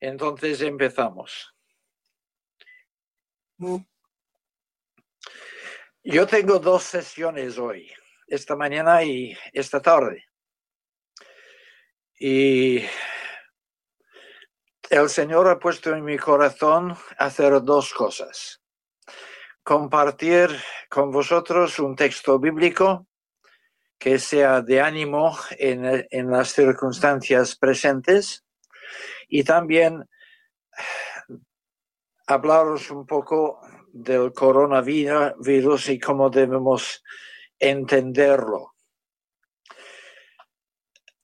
Entonces empezamos. Yo tengo dos sesiones hoy, esta mañana y esta tarde. Y el Señor ha puesto en mi corazón hacer dos cosas. Compartir con vosotros un texto bíblico que sea de ánimo en, las circunstancias presentes y también hablaros un poco del coronavirus y cómo debemos entenderlo.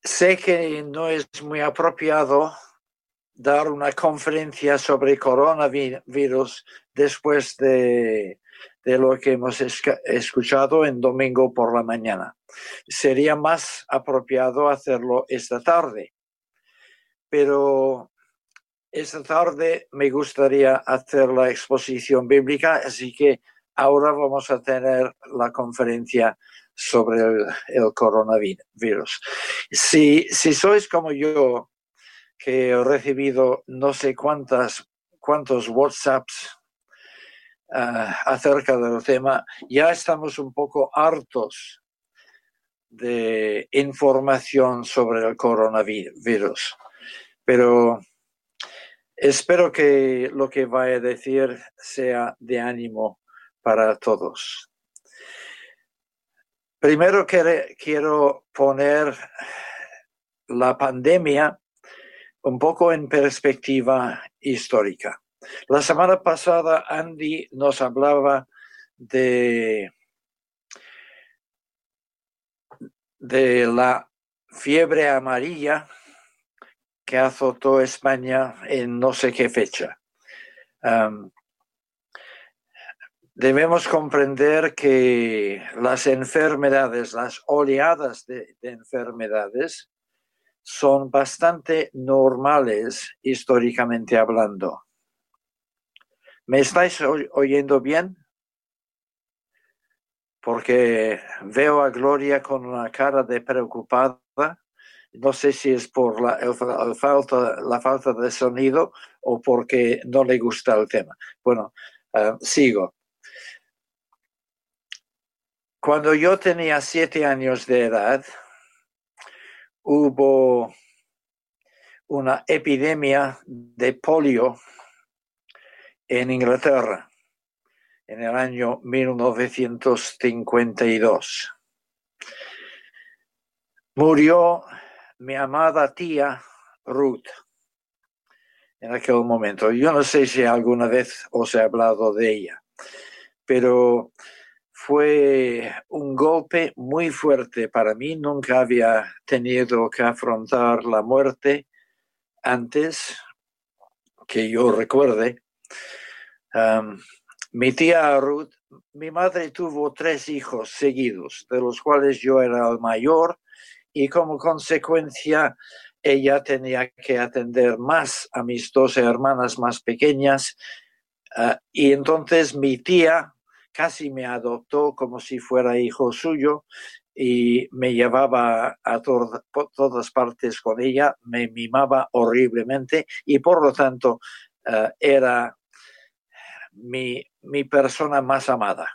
Sé que no es muy apropiado dar una conferencia sobre coronavirus después de, de lo que hemos escuchado en domingo por la mañana. Sería más apropiado hacerlo esta tarde pero esta tarde me gustaría hacer la exposición bíblica, así que ahora vamos a tener la conferencia sobre el, coronavirus. Si, si sois como yo, que he recibido no sé cuántas, cuántos WhatsApps ah, acerca del tema, ya estamos un poco hartos de información sobre el coronavirus pero espero que lo que vaya a decir sea de ánimo para todos. Primero quiero poner la pandemia un poco en perspectiva histórica. La semana pasada Andy nos hablaba de, de la fiebre amarilla que azotó España en no sé qué fecha. debemos comprender que las enfermedades, las oleadas de, enfermedades, son bastante normales históricamente hablando. ¿Me estáis oyendo bien? Porque veo a Gloria con una cara de preocupada no sé si es por la, falta, la falta de sonido o porque no le gusta el tema. Bueno, eh, sigo. Cuando yo tenía siete años de edad, hubo una epidemia de polio en Inglaterra en el año 1952. Murió mi amada tía Ruth en aquel momento. Yo no sé si alguna vez os he hablado de ella, pero fue un golpe muy fuerte para mí. Nunca había tenido que afrontar la muerte antes que yo recuerde. mi tía Ruth, mi madre tuvo tres hijos seguidos, de los cuales yo era el mayor y como consecuencia ella tenía que atender más a mis dos hermanas más pequeñas ah, y entonces mi tía casi me adoptó como si fuera hijo suyo y me llevaba a todas partes con ella, me mimaba horriblemente y por lo tanto ah, era mi, mi persona más amada.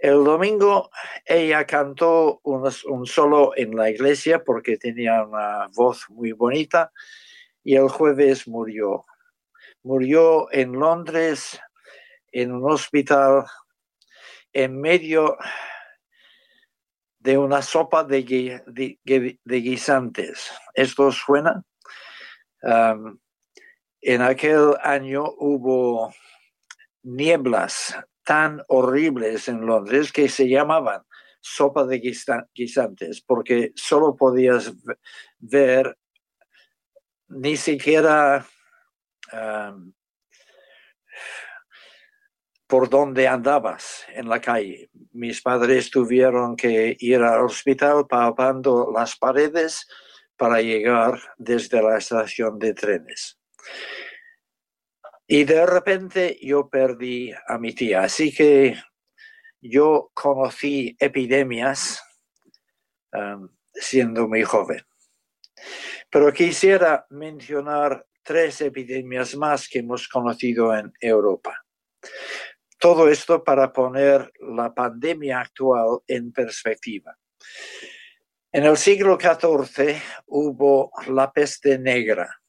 El domingo ella cantó un, solo en la iglesia porque tenía una voz muy bonita y el jueves murió. Murió en Londres, en un hospital, en medio de una sopa de, guisantes. ¿Esto suena? en aquel año hubo nieblas tan horribles en Londres que se llamaban sopa de guisantes, porque solo podías ver ni siquiera por dónde andabas en la calle. Mis padres tuvieron que ir al hospital palpando las paredes para llegar desde la estación de trenes. Y de repente yo perdí a mi tía. Así que yo conocí epidemias um, siendo muy joven. Pero quisiera mencionar tres epidemias más que hemos conocido en Europa. Todo esto para poner la pandemia actual en perspectiva. En el siglo XIV hubo la peste negra.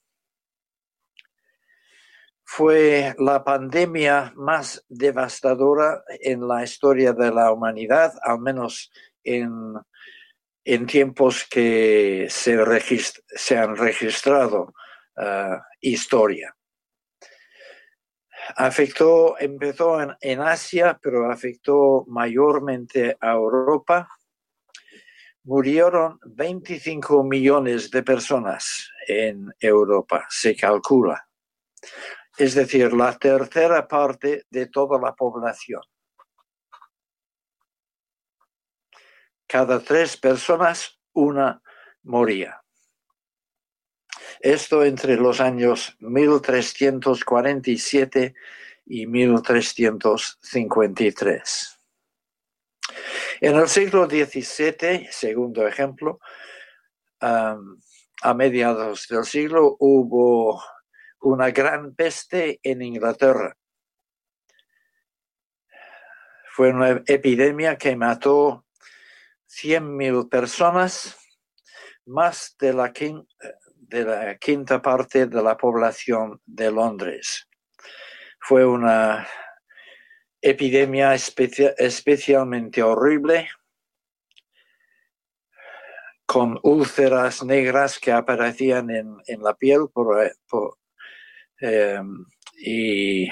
Fue la pandemia más devastadora en la historia de la humanidad, al menos en, tiempos que se, han registrado uh, historia. Afectó, empezó en, en Asia, pero afectó mayormente a Europa murieron 25 millones de personas en Europa, se calcula. Es decir, la tercera parte de toda la población. Cada tres personas, una moría. Esto entre los años 1347 y 1353. En el siglo XVII, segundo ejemplo, a mediados del siglo hubo una gran peste en Inglaterra. Fue una epidemia que mató 100.000 personas, más de la, quinta parte de la población de Londres. Fue una epidemia especialmente horrible, con úlceras negras que aparecían en, la piel em, y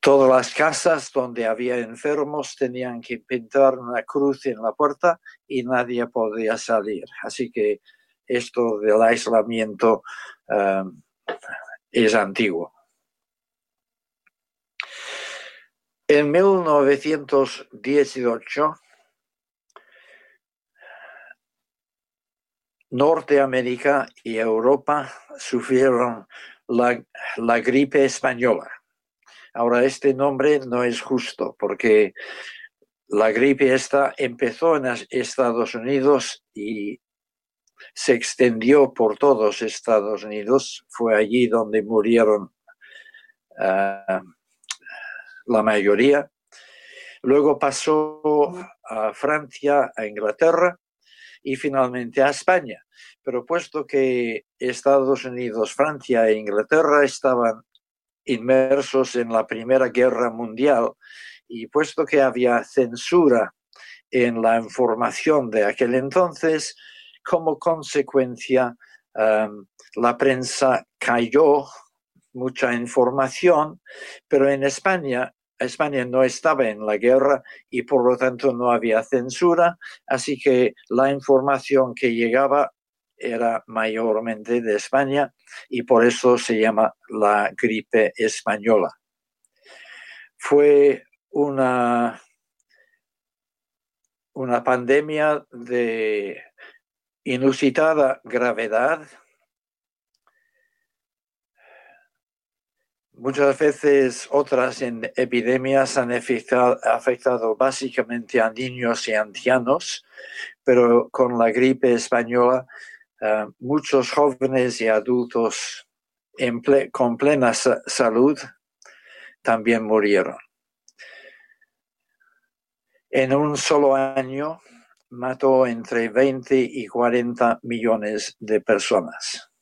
todas las casas donde había enfermos tenían que pintar una cruz en la puerta y nadie podía salir. Así que esto del aislamiento em, es antiguo. En 1918, Norteamérica y Europa sufrieron la, gripe española. Ahora, este nombre no es justo porque la gripe esta empezó en Estados Unidos y se extendió por todos Estados Unidos. Fue allí donde murieron ah, la mayoría. Luego pasó a Francia, a Inglaterra y finalmente a España. Pero puesto que Estados Unidos, Francia e Inglaterra estaban inmersos en la Primera Guerra Mundial y puesto que había censura en la información de aquel entonces, como consecuencia, um, la prensa cayó mucha información, pero en España, España no estaba en la guerra y por lo tanto no había censura, así que la información que llegaba era mayormente de España y por eso se llama la gripe española. Fue una, una pandemia de inusitada gravedad Muchas veces otras epidemias han afectado, básicamente a niños y ancianos, pero con la gripe española eh, muchos jóvenes y adultos con plena salud también murieron. En un solo año mató entre 20 y 40 millones de personas.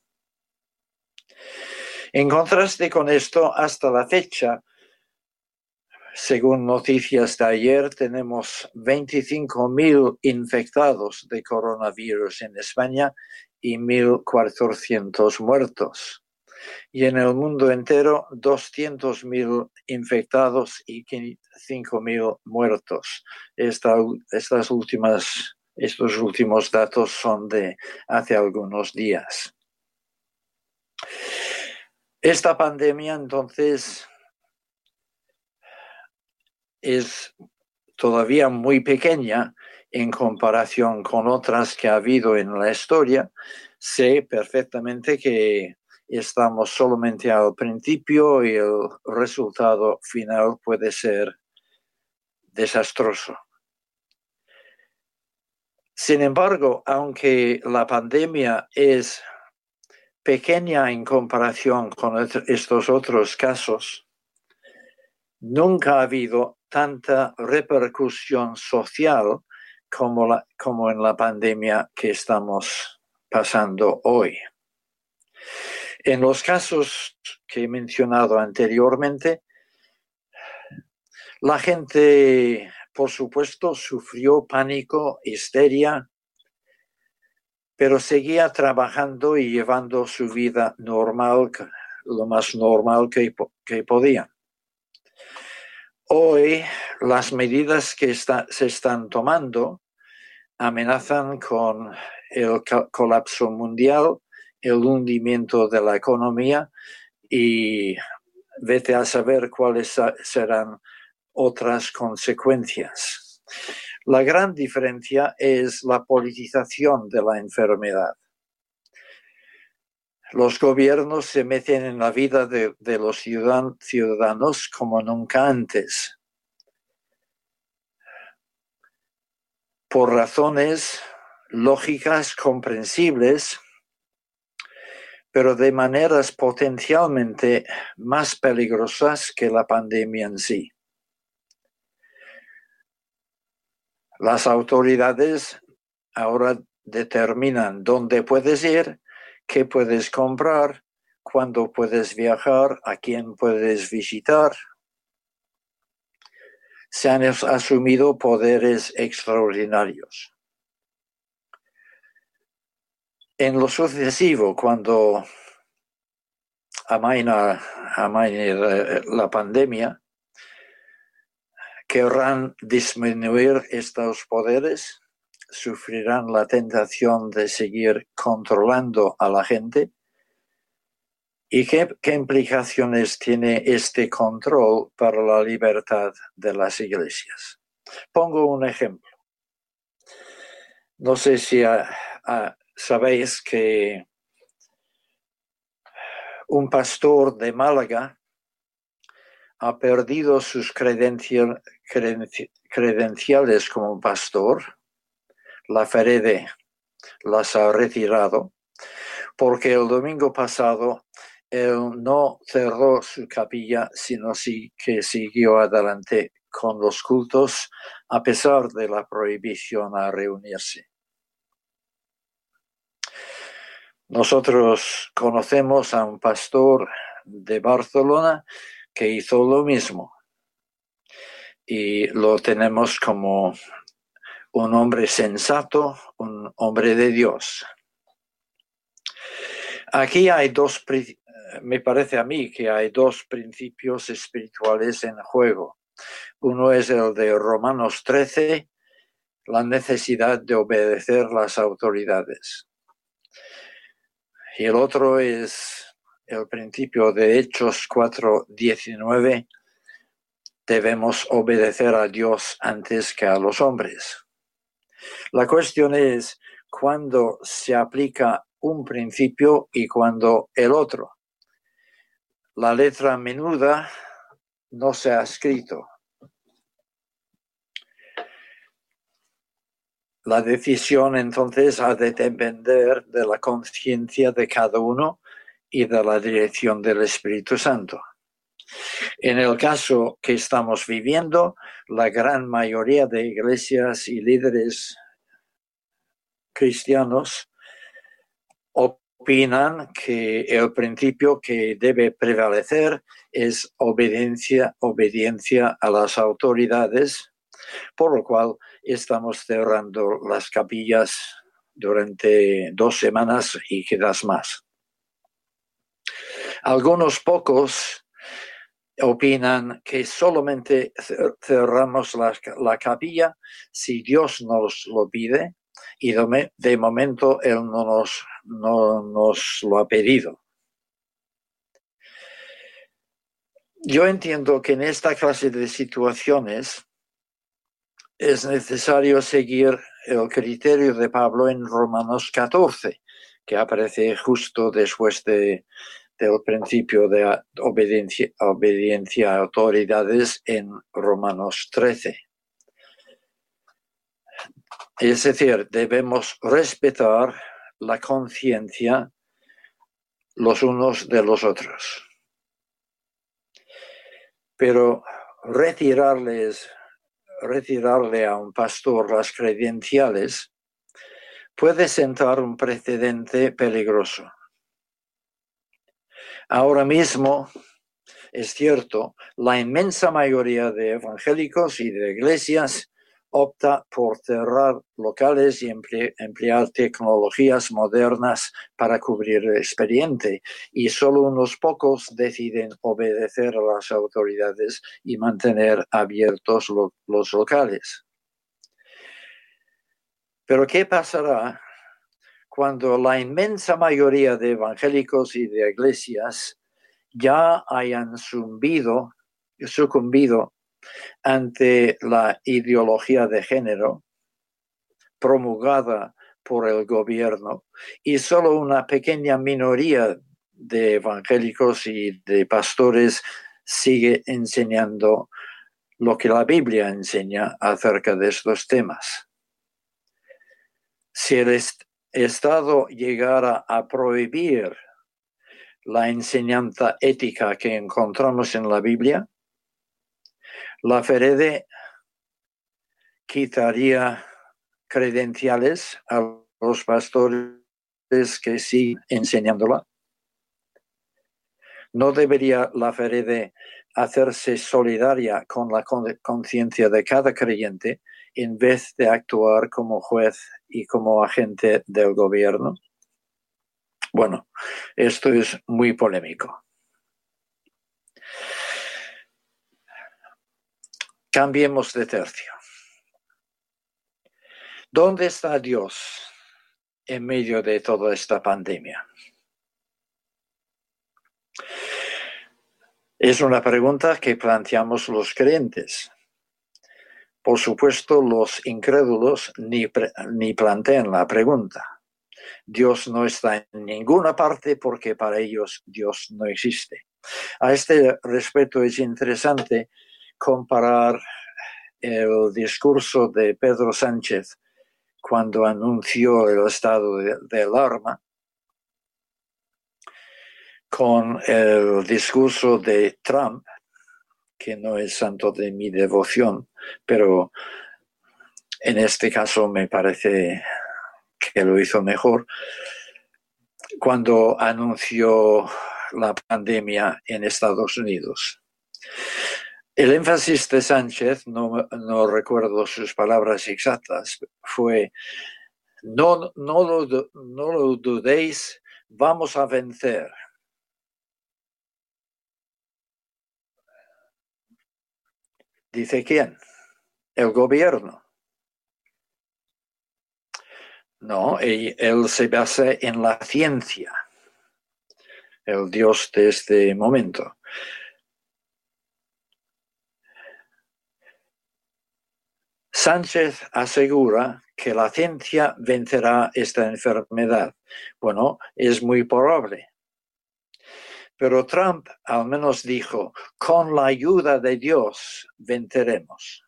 En contraste con esto, hasta la fecha, según noticias de ayer, tenemos 25.000 infectados de coronavirus en España y 1.400 muertos. Y en el mundo entero, 200.000 infectados y 5.000 muertos. estas últimas, estos últimos datos son de hace algunos días. Esta pandemia entonces es todavía muy pequeña en comparación con otras que ha habido en la historia. Sé perfectamente que estamos solamente al principio y el resultado final puede ser desastroso. Sin embargo, aunque la pandemia es pequeña en comparación con estos otros casos, nunca ha habido tanta repercusión social como, la, como en la pandemia que estamos pasando hoy. En los casos que he mencionado anteriormente, la gente, por supuesto, sufrió pánico, histeria, pero seguía trabajando y llevando su vida normal, lo más normal que, que podía. Hoy las medidas que se están tomando amenazan con el colapso mundial, el hundimiento de la economía y vete a saber cuáles serán otras consecuencias. La gran diferencia es la politización de la enfermedad. Los gobiernos se meten en la vida de, los ciudadanos como nunca antes. Por razones lógicas, comprensibles, pero de maneras potencialmente más peligrosas que la pandemia en sí. Las autoridades ahora determinan dónde puedes ir, qué puedes comprar, cuándo puedes viajar, a quién puedes visitar. Se han asumido poderes extraordinarios. En lo sucesivo, cuando amaina, amaina la pandemia, querrán disminuir estos poderes, sufrirán la tentación de seguir controlando a la gente. ¿Y qué, implicaciones tiene este control para la libertad de las iglesias? Pongo un ejemplo. No sé si sabéis que un pastor de Málaga ha perdido sus credenciales como pastor, la Ferede las ha retirado, porque el domingo pasado él no cerró su capilla, sino sí que siguió adelante con los cultos a pesar de la prohibición a reunirse. Nosotros conocemos a un pastor de Barcelona que hizo lo mismo. Y lo tenemos como un hombre sensato, un hombre de Dios. Aquí hay dos, me parece a mí que hay dos principios espirituales en juego. Uno es el de Romanos 13, la necesidad de obedecer las autoridades. Y el otro es el principio de Hechos 4:19, debemos obedecer a Dios antes que a los hombres. La cuestión es cuándo se aplica un principio y cuándo el otro. La letra menuda no se ha escrito. La decisión entonces ha de depender de la conciencia de cada uno y de la dirección del Espíritu Santo. En el caso que estamos viviendo, la gran mayoría de iglesias y líderes cristianos opinan que el principio que debe prevalecer es obediencia, obediencia a las autoridades, por lo cual estamos cerrando las capillas durante dos semanas y quizás más. Algunos pocos opinan que solamente cerramos la, capilla si Dios nos lo pide y de, momento Él no nos, no nos lo ha pedido. Yo entiendo que en esta clase de situaciones es necesario seguir el criterio de Pablo en Romanos 14, que aparece justo después de, del principio de obediencia, obediencia a autoridades en Romanos 13. Es decir, debemos respetar la conciencia los unos de los otros. Pero retirarles, retirarle a un pastor las credenciales puede sentar un precedente peligroso. Ahora mismo, es cierto, la inmensa mayoría de evangélicos y de iglesias opta por cerrar locales y emplear tecnologías modernas para cubrir el expediente y solo unos pocos deciden obedecer a las autoridades y mantener abiertos los locales. Pero ¿qué pasará cuando la inmensa mayoría de evangélicos y de iglesias ya hayan sucumbido ante la ideología de género promulgada por el gobierno y solo una pequeña minoría de evangélicos y de pastores sigue enseñando lo que la Biblia enseña acerca de estos temas. Si el Estado llegara a prohibir la enseñanza ética que encontramos en la Biblia, la Ferede quitaría credenciales a los pastores que siguen enseñándola. ¿No debería la Ferede hacerse solidaria con la conciencia de cada creyente en vez de actuar como juez y como agente del gobierno? Bueno, esto es muy polémico. Cambiemos de tercio. ¿Dónde está Dios en medio de toda esta pandemia? Es una pregunta que planteamos los creyentes. Por supuesto, los incrédulos ni, ni plantean la pregunta. Dios no está en ninguna parte porque para ellos Dios no existe. A este respecto es interesante comparar el discurso de Pedro Sánchez cuando anunció el estado de, alarma con el discurso de Trump, que no es santo de mi devoción, pero en este caso me parece que lo hizo mejor, cuando anunció la pandemia en Estados Unidos. El énfasis de Sánchez, no, recuerdo sus palabras exactas, fue, no, no, lo, no lo dudéis, vamos a vencer. Dice quién? El gobierno. No, él se basa en la ciencia, el Dios de este momento. Sánchez asegura que la ciencia vencerá esta enfermedad. Bueno, es muy probable. Pero Trump al menos dijo, con la ayuda de Dios venceremos.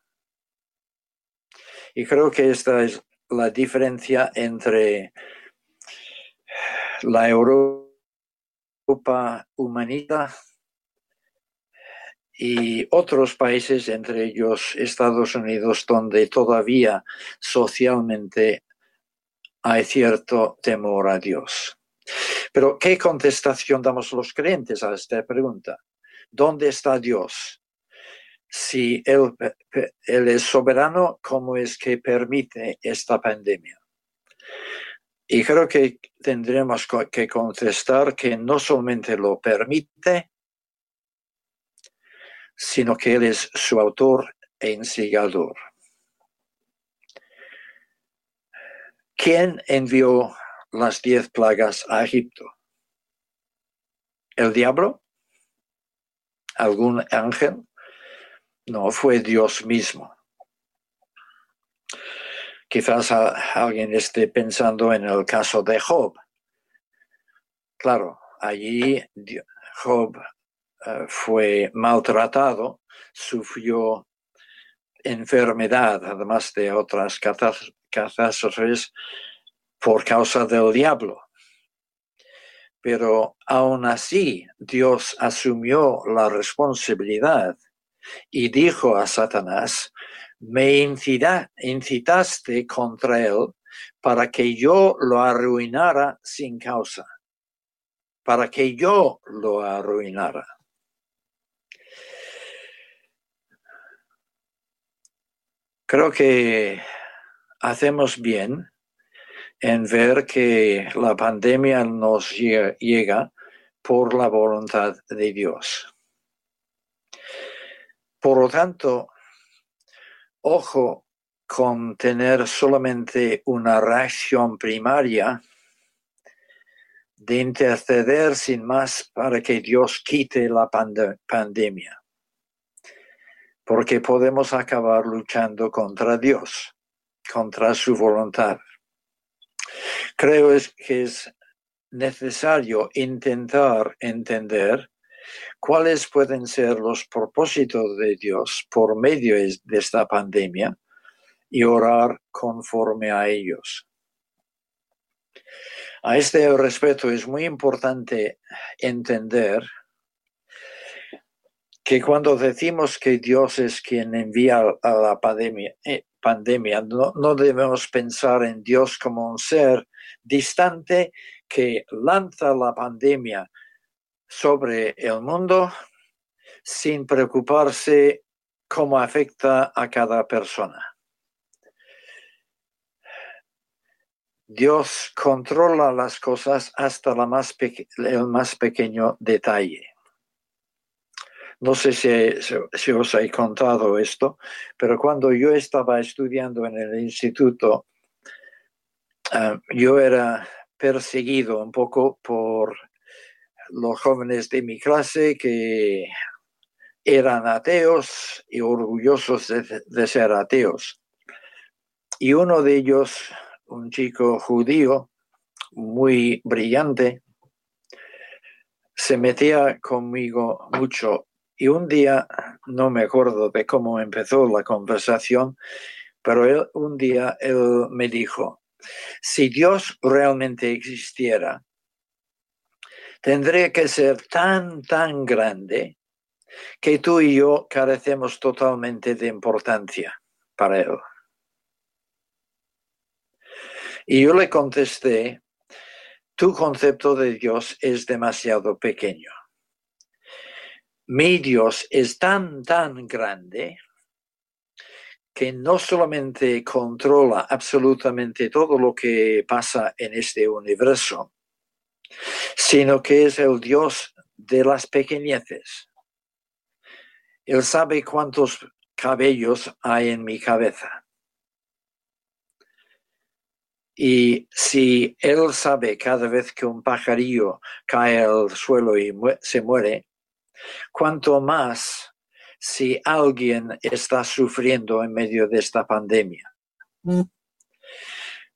Y creo que esta es la diferencia entre la Europa humanista y otros países, entre ellos Estados Unidos, donde todavía socialmente hay cierto temor a Dios. Pero, ¿qué contestación damos los creyentes a esta pregunta? ¿Dónde está Dios? Si él, es soberano, ¿cómo es que permite esta pandemia? Y creo que tendremos que contestar que no solamente lo permite, sino que Él es su autor e instigador. ¿Quién envió las diez plagas a Egipto? ¿El diablo? ¿Algún ángel? No, fue Dios mismo. Quizás alguien esté pensando en el caso de Job. Claro, allí Job eh, fue maltratado, sufrió enfermedad, además de otras catástrofes, por causa del diablo. Pero aún así Dios asumió la responsabilidad y dijo a Satanás, me incitaste contra él para que yo lo arruinara sin causa, para que yo lo arruinara. Creo que hacemos bien en ver que la pandemia nos llega por la voluntad de Dios. Por lo tanto, ojo con tener solamente una reacción primaria de interceder sin más para que Dios quite la pandemia, porque podemos acabar luchando contra Dios, contra su voluntad. Creo que es necesario intentar entender cuáles pueden ser los propósitos de Dios por medio de esta pandemia y orar conforme a ellos. A este respecto es muy importante entender que cuando decimos que Dios es quien envía a la pandemia, eh, pandemia no, debemos pensar en Dios como un ser distante que lanza la pandemia sobre el mundo sin preocuparse cómo afecta a cada persona. Dios controla las cosas hasta el más pequeño detalle. No sé si, os he contado esto, pero cuando yo estaba estudiando en el instituto, ah, yo era perseguido un poco por los jóvenes de mi clase que eran ateos y orgullosos de, ser ateos. Y uno de ellos, un chico judío muy brillante, se metía conmigo mucho. Y un día, no me acuerdo de cómo empezó la conversación, pero un día él me dijo, si Dios realmente existiera, tendría que ser tan, tan grande que tú y yo carecemos totalmente de importancia para él. Y yo le contesté, tu concepto de Dios es demasiado pequeño. Mi Dios es tan, tan grande que no solamente controla absolutamente todo lo que pasa en este universo, sino que es el Dios de las pequeñeces. Él sabe cuántos cabellos hay en mi cabeza. Y si Él sabe cada vez que un pajarillo cae al suelo y se muere, cuanto más si alguien está sufriendo en medio de esta pandemia. Mm.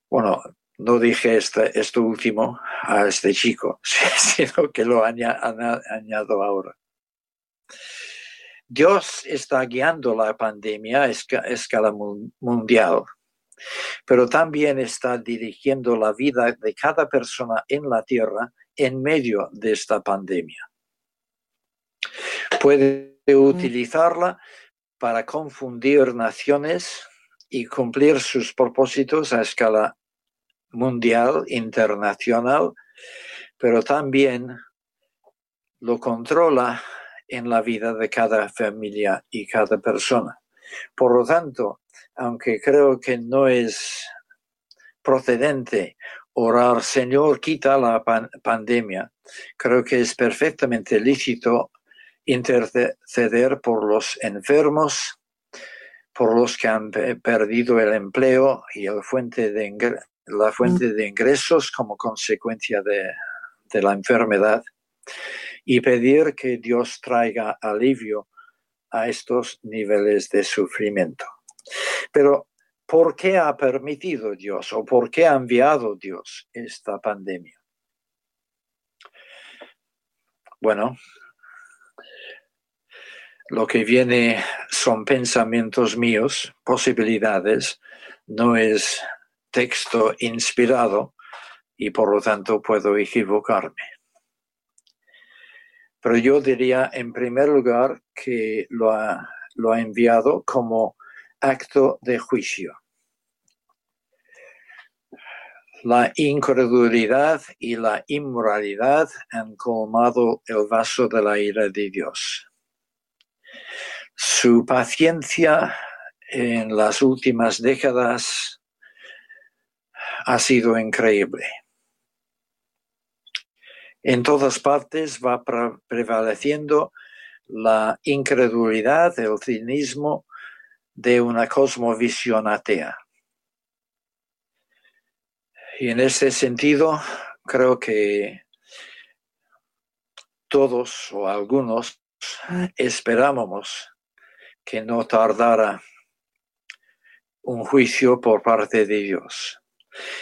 Bueno, no dije este, esto último a este chico, sino que lo añado ahora. Dios está guiando la pandemia a escala mundial, pero también está dirigiendo la vida de cada persona en la tierra en medio de esta pandemia. Puede utilizarla para confundir naciones y cumplir sus propósitos a escala mundial, internacional, pero también lo controla en la vida de cada familia y cada persona. Por lo tanto, aunque creo que no es procedente orar, Señor, quita la pandemia, creo que es perfectamente lícito interceder por los enfermos, por los que han perdido el empleo y el fuente de la fuente de ingresos como consecuencia de, la enfermedad y pedir que Dios traiga alivio a estos niveles de sufrimiento. Pero, ¿por qué ha permitido Dios o por qué ha enviado Dios esta pandemia? Bueno, lo que viene son pensamientos míos, posibilidades, no es texto inspirado y por lo tanto puedo equivocarme. Pero yo diría en primer lugar que lo ha, lo enviado como acto de juicio. La incredulidad y la inmoralidad han colmado el vaso de la ira de Dios. Su paciencia en las últimas décadas ha sido increíble. En todas partes va prevaleciendo la incredulidad, el cinismo de una cosmovisión atea. Y en ese sentido, creo que todos o algunos esperábamos que no tardara un juicio por parte de Dios.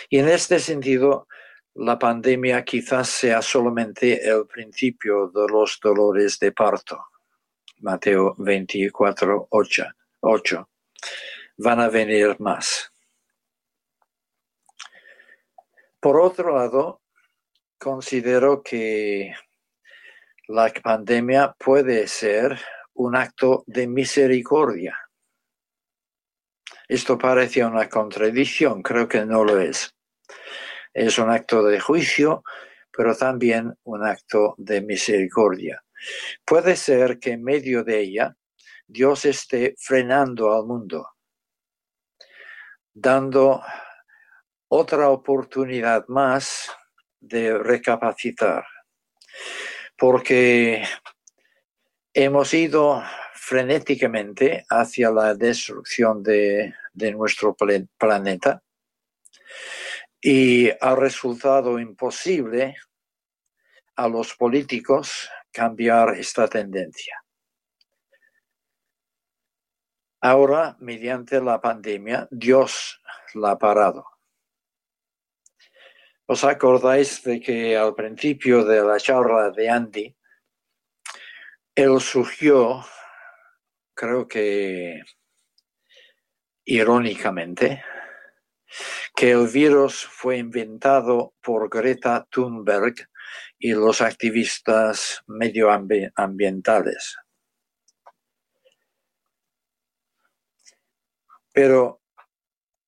Y en este sentido, la pandemia quizás sea solamente el principio de los dolores de parto. Mateo 24, 8. Van a venir más. Por otro lado, considero que la pandemia puede ser un acto de misericordia. Esto parece una contradicción, creo que no lo es. Es un acto de juicio, pero también un acto de misericordia. Puede ser que en medio de ella Dios esté frenando al mundo, dando otra oportunidad más de recapacitar, porque hemos ido frenéticamente hacia la destrucción de, nuestro planeta y ha resultado imposible a los políticos cambiar esta tendencia. Ahora, mediante la pandemia, Dios la ha parado. ¿Os acordáis de que al principio de la charla de Andy, él surgió, creo que irónicamente, que el virus fue inventado por Greta Thunberg y los activistas medioambientales. Pero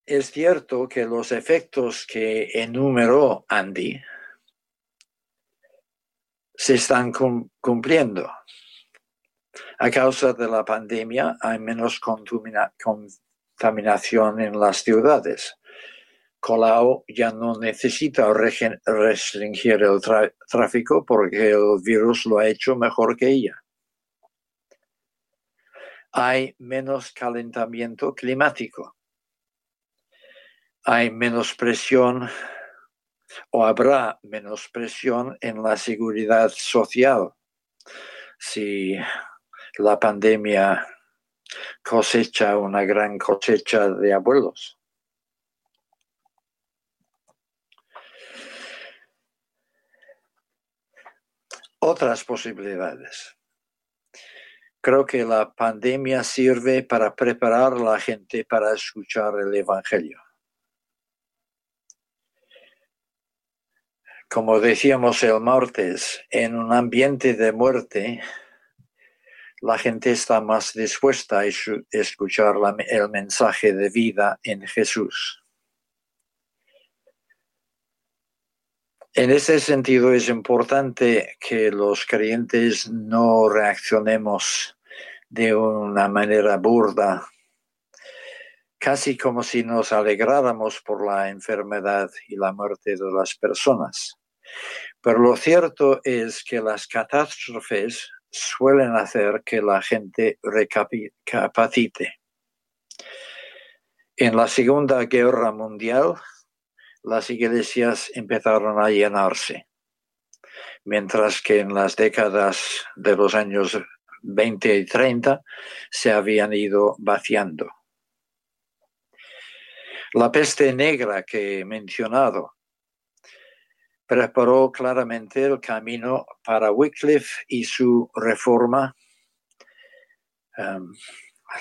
es cierto que los efectos que enumeró Andy se están cumpliendo. A causa de la pandemia hay menos contaminación en las ciudades. Colau ya no necesita restringir el tráfico porque el virus lo ha hecho mejor que ella hay menos calentamiento climático, hay menos presión o habrá menos presión en la seguridad social si la pandemia cosecha una gran cosecha de abuelos. Otras posibilidades. Creo que la pandemia sirve para preparar a la gente para escuchar el Evangelio. Como decíamos el martes, en un ambiente de muerte, la gente está más dispuesta a escuchar el mensaje de vida en Jesús. En ese sentido es importante que los creyentes no reaccionemos de una manera burda, casi como si nos alegráramos por la enfermedad y la muerte de las personas. Pero lo cierto es que las catástrofes suelen hacer que la gente recapacite. En la Segunda Guerra Mundial, las iglesias empezaron a llenarse, mientras que en las décadas de los años 20 y 30 se habían ido vaciando. La peste negra que he mencionado preparó claramente el camino para Wycliffe y su reforma, em,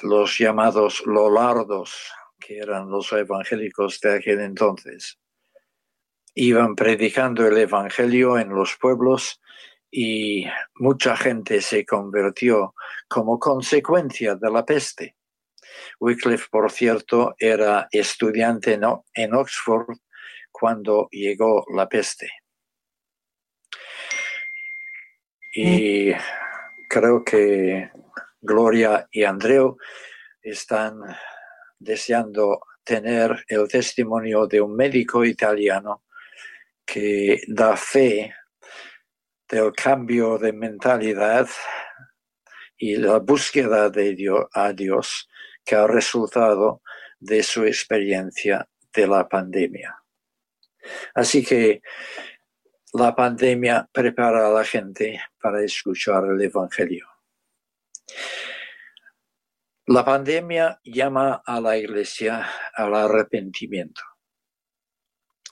los llamados Lolardos, que eran los evangélicos de aquel entonces iban predicando el Evangelio en los pueblos y mucha gente se convirtió como consecuencia de la peste. Wycliffe, por cierto, era estudiante en Oxford cuando llegó la peste. Y creo que Gloria y Andreu están deseando tener el testimonio de un médico italiano que da fe del cambio de mentalidad y la búsqueda de Dios, a Dios que ha resultado de su experiencia de la pandemia. Así que la pandemia prepara a la gente para escuchar el Evangelio. La pandemia llama a la iglesia al arrepentimiento.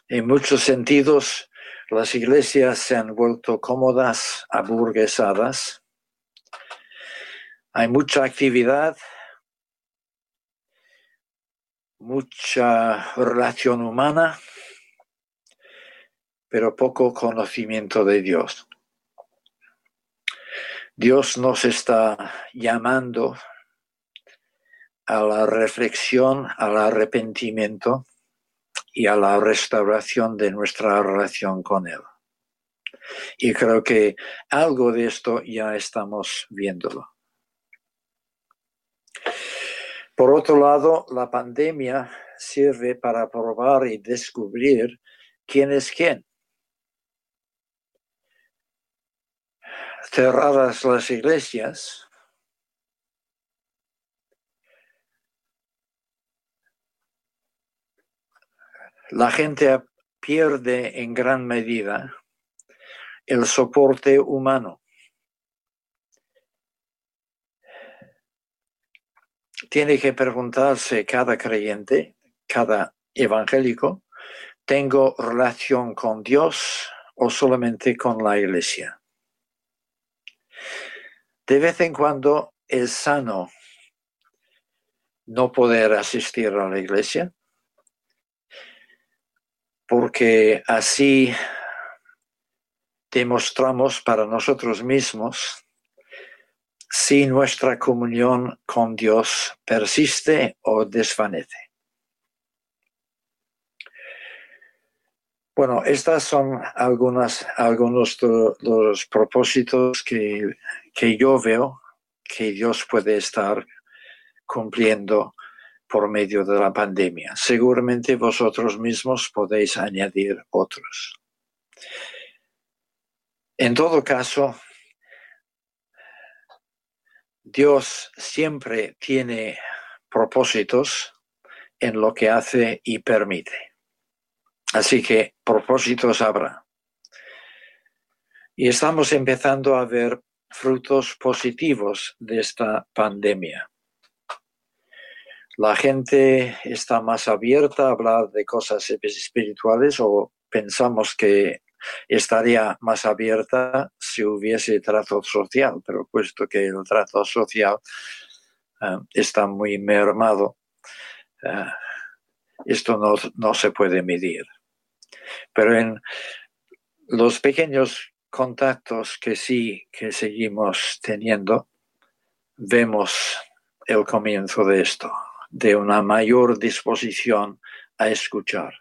En muchos sentidos, las iglesias se han vuelto cómodas, aburguesadas. Hay mucha actividad, mucha relación humana, pero poco conocimiento de Dios. Dios nos está llamando a la reflexión, al arrepentimiento y a la restauración de nuestra relación con Él. Y creo que algo de esto ya estamos viéndolo. Por otro lado, la pandemia sirve para probar y descubrir quién es quién. Cerradas las iglesias, la gente pierde en gran medida el soporte humano. tiene que preguntarse cada creyente, cada evangélico, ¿tengo relación con Dios o solamente con la iglesia? De vez en cuando es sano no poder asistir a la iglesia, porque así demostramos para nosotros mismos si nuestra comunión con Dios persiste o desvanece. Bueno, estas son algunas, algunos de los propósitos que, que yo veo que Dios puede estar cumpliendo por medio de la pandemia. Seguramente vosotros mismos podéis añadir otros. En todo caso, Dios siempre tiene propósitos en lo que hace y permite. Así que propósitos habrá. Y estamos empezando a ver frutos positivos de esta pandemia. La gente está más abierta a hablar de cosas espirituales o pensamos que estaría más abierta si hubiese trato social, pero puesto que el trato social eh, está muy mermado, eh, esto no, no se puede medir. Pero en los pequeños contactos que sí que seguimos teniendo, vemos el comienzo de esto, de una mayor disposición a escuchar.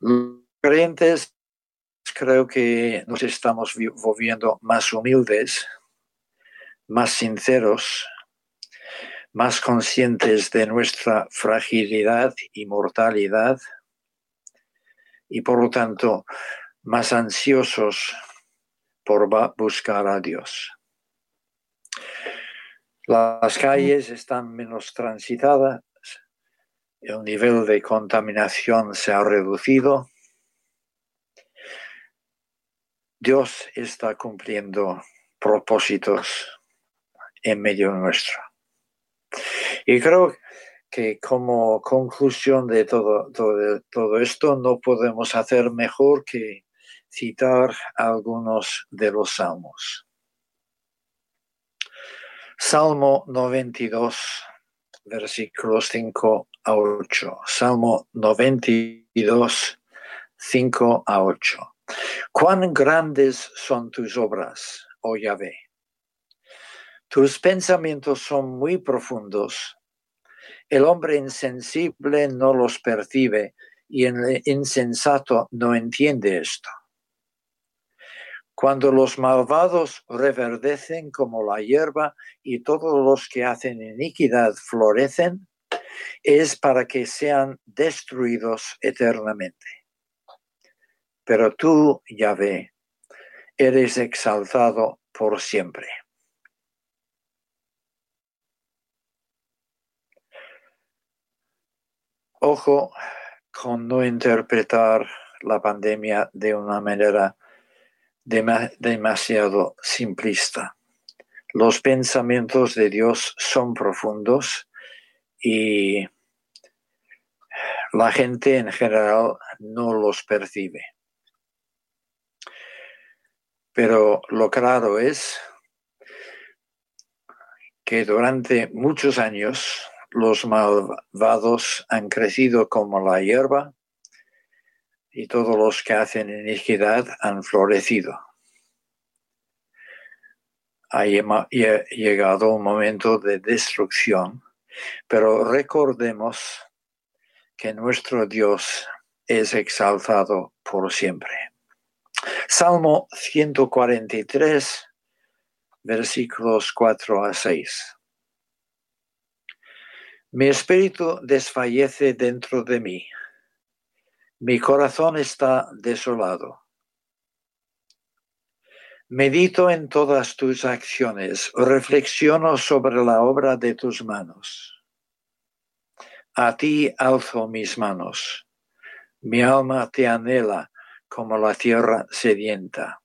Los creyentes creo que nos estamos volviendo más humildes, más sinceros, más conscientes de nuestra fragilidad y mortalidad y por lo tanto más ansiosos por buscar a Dios. Las calles están menos transitadas, el nivel de contaminación se ha reducido. Dios está cumpliendo propósitos en medio nuestro. Y creo que como conclusión de todo, todo, todo esto no podemos hacer mejor que citar algunos de los salmos. Salmo 92, versículos 5 a 8. Salmo 92, 5 a 8. Cuán grandes son tus obras, oh Yahvé. Tus pensamientos son muy profundos. El hombre insensible no los percibe y el insensato no entiende esto. Cuando los malvados reverdecen como la hierba y todos los que hacen iniquidad florecen, es para que sean destruidos eternamente. Pero tú, Yahvé, eres exaltado por siempre. Ojo con no interpretar la pandemia de una manera demasiado simplista. Los pensamientos de Dios son profundos y la gente en general no los percibe. Pero lo claro es que durante muchos años los malvados han crecido como la hierba y todos los que hacen iniquidad han florecido. Ha llegado un momento de destrucción, pero recordemos que nuestro Dios es exaltado por siempre. Salmo 143, versículos 4 a 6. Mi espíritu desfallece dentro de mí mi corazón está desolado. Medito en todas tus acciones, reflexiono sobre la obra de tus manos. A ti alzo mis manos. Mi alma te anhela como la tierra sedienta.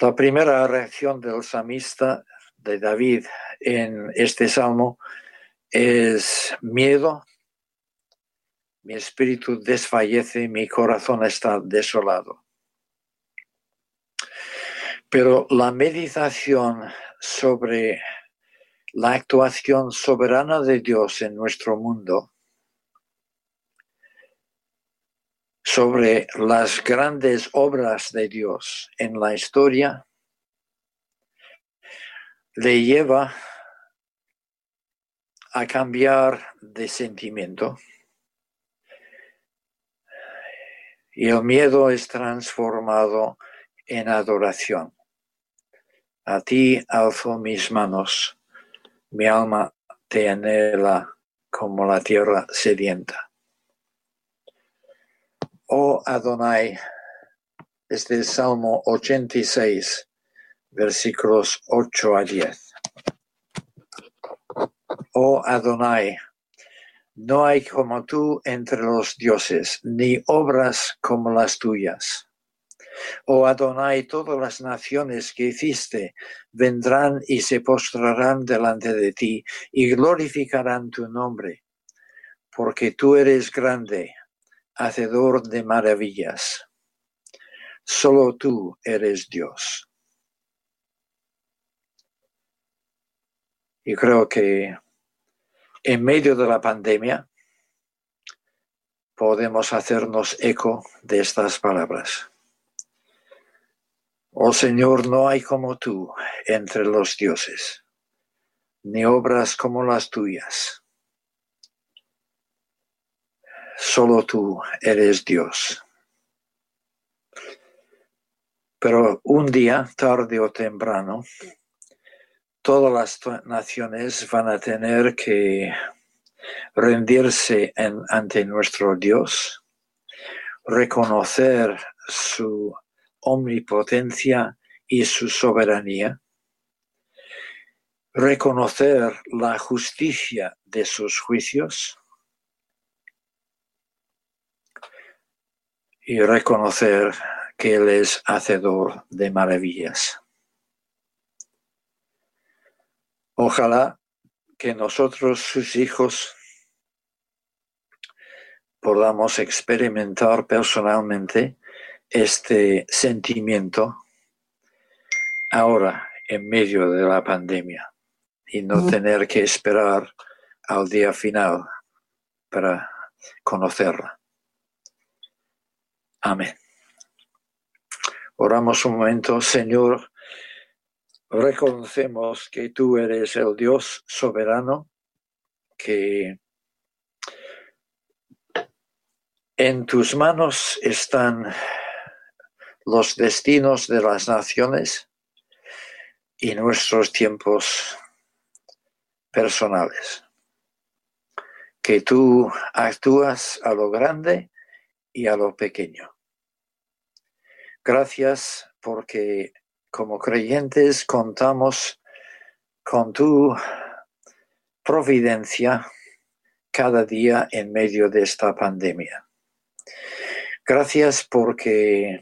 La primera reacción del samista de David en este salmo es miedo, mi espíritu desfallece, mi corazón está desolado. Pero la meditación sobre la actuación soberana de Dios en nuestro mundo, sobre las grandes obras de Dios en la historia, le lleva a cambiar de sentimiento y el miedo es transformado en adoración. A ti alzo mis manos, mi alma te anhela como la tierra sedienta. Oh Adonai, este es Salmo 86, versículos 8 a 10. Oh Adonai, no hay como tú entre los dioses, ni obras como las tuyas. Oh Adonai, todas las naciones que hiciste vendrán y se postrarán delante de ti y glorificarán tu nombre, porque tú eres grande, hacedor de maravillas. Solo tú eres Dios. Y creo que en medio de la pandemia, podemos hacernos eco de estas palabras. Oh Señor, no hay como tú entre los dioses, ni obras como las tuyas. Solo tú eres Dios. Pero un día, tarde o temprano, todas las naciones van a tener que rendirse ante nuestro Dios, reconocer su omnipotencia y su soberanía, reconocer la justicia de sus juicios y reconocer que Él es hacedor de maravillas. Ojalá que nosotros, sus hijos, podamos experimentar personalmente este sentimiento ahora en medio de la pandemia y no tener que esperar al día final para conocerla. Amén. Oramos un momento, Señor. Reconocemos que tú eres el Dios soberano, que en tus manos están los destinos de las naciones y nuestros tiempos personales. Que tú actúas a lo grande y a lo pequeño. Gracias porque como creyentes contamos con tu providencia cada día en medio de esta pandemia. Gracias porque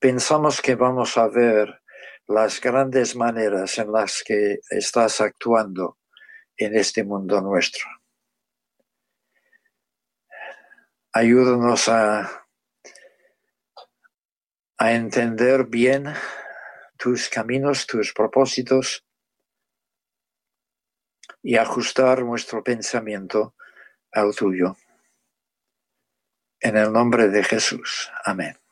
pensamos que vamos a ver las grandes maneras en las que estás actuando en este mundo nuestro. Ayúdanos a, entender bien tus caminos, tus propósitos y ajustar nuestro pensamiento al tuyo. En el nombre de Jesús. Amén.